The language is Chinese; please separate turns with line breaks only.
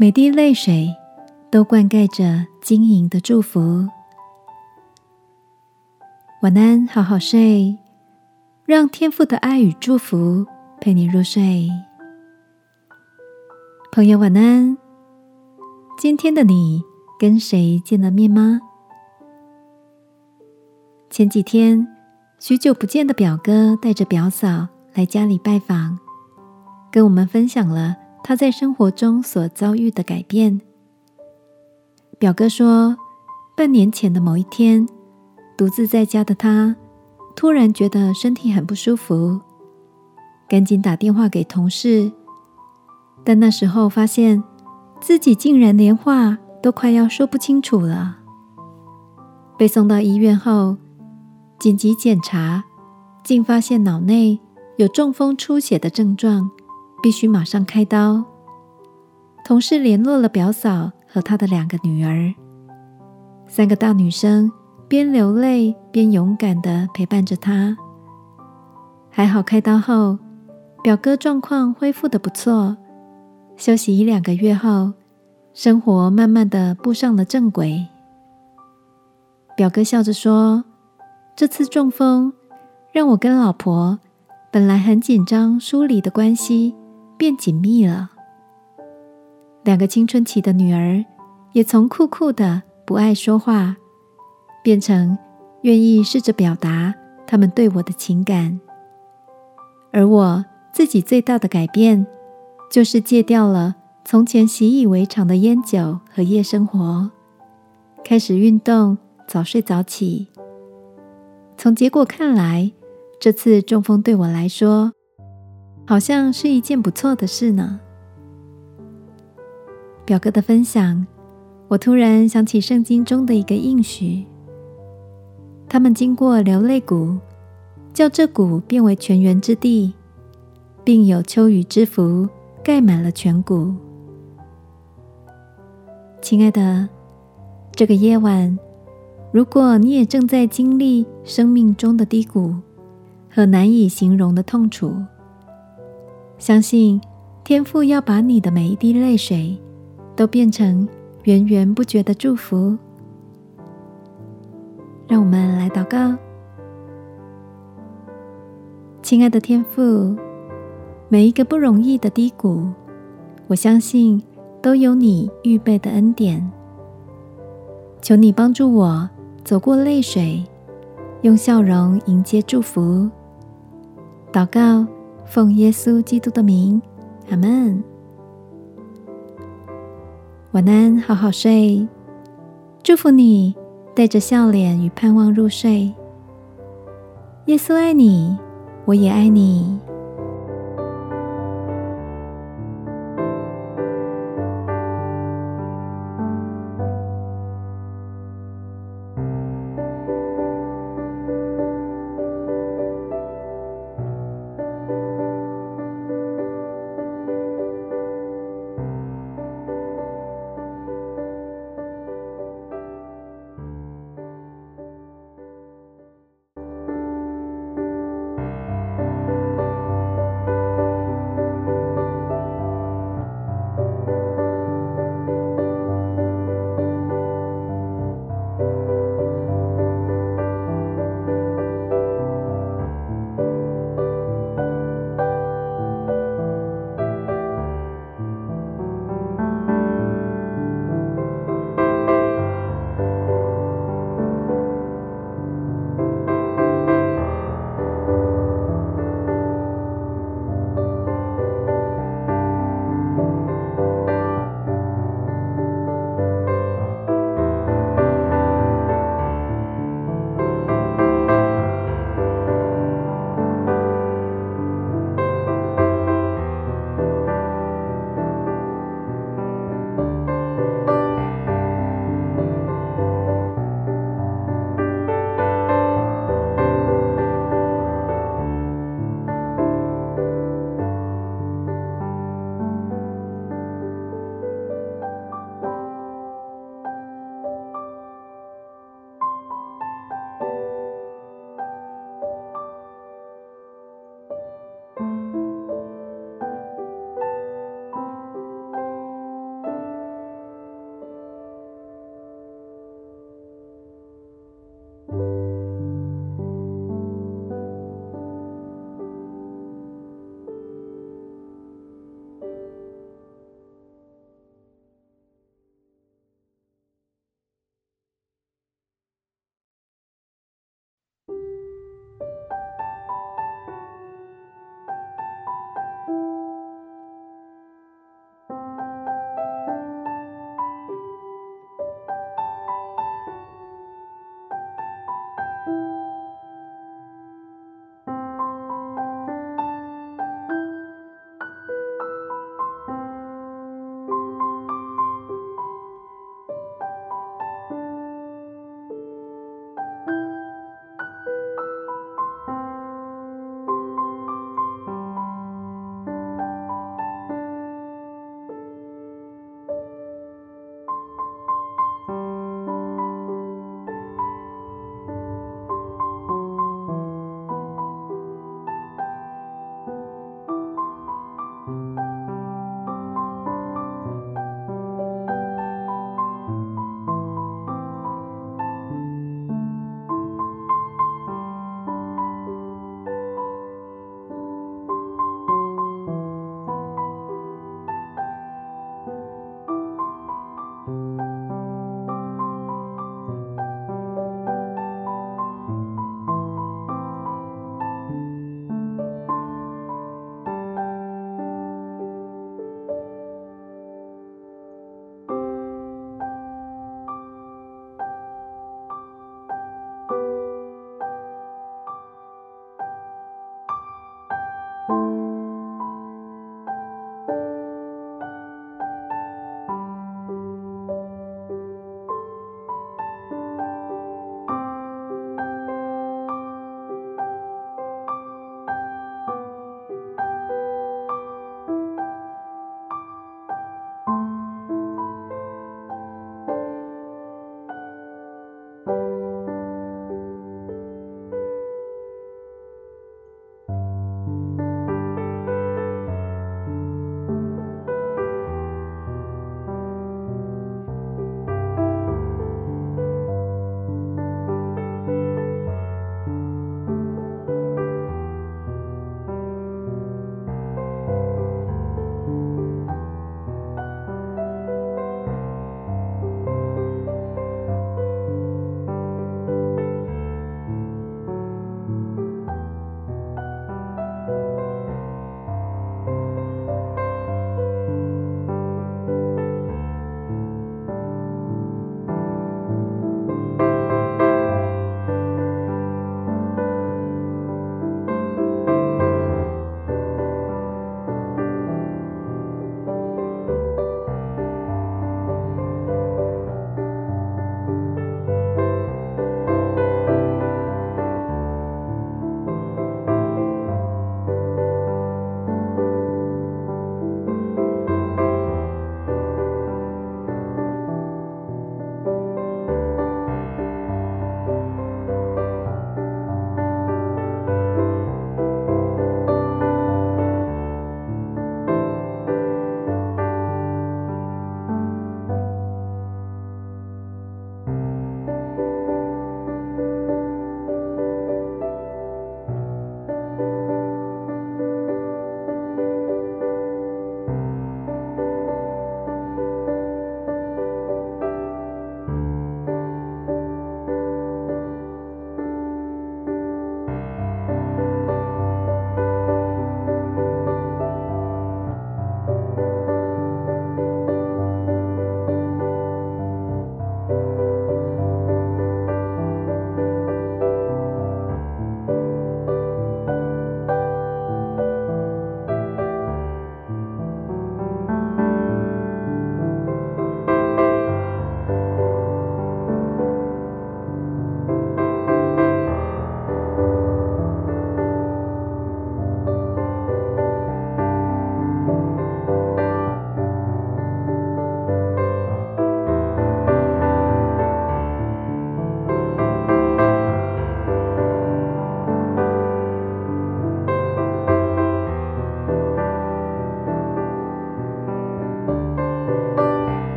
每滴泪水都灌溉着晶莹的祝福。晚安，好好睡，让天父的爱与祝福陪你入睡。朋友，晚安。今天的你跟谁见了面吗？前几天，许久不见的表哥带着表嫂来家里拜访，跟我们分享了他在生活中所遭遇的改变。表哥说，半年前的某一天。独自在家的他，突然觉得身体很不舒服，赶紧打电话给同事。但那时候发现自己竟然连话都快要说不清楚了。被送到医院后，紧急检查，竟发现脑内有中风出血的症状，必须马上开刀。同事联络了表嫂和她的两个女儿，三个大女生。边流泪边勇敢的陪伴着他。还好开刀后，表哥状况恢复的不错。休息一两个月后，生活慢慢的步上了正轨。表哥笑着说：“这次中风，让我跟老婆本来很紧张疏离的关系变紧密了。两个青春期的女儿也从酷酷的不爱说话。”变成愿意试着表达他们对我的情感，而我自己最大的改变，就是戒掉了从前习以为常的烟酒和夜生活，开始运动，早睡早起。从结果看来，这次中风对我来说，好像是一件不错的事呢。表哥的分享，我突然想起圣经中的一个应许。他们经过流泪谷，叫这谷变为泉源之地，并有秋雨之福盖满了全谷。亲爱的，这个夜晚，如果你也正在经历生命中的低谷和难以形容的痛楚，相信天父要把你的每一滴泪水都变成源源不绝的祝福。让我们来祷告，亲爱的天父，每一个不容易的低谷，我相信都有你预备的恩典。求你帮助我走过泪水，用笑容迎接祝福。祷告，奉耶稣基督的名，阿门。晚安，好好睡，祝福你。带着笑脸与盼望入睡。耶稣爱你，我也爱你。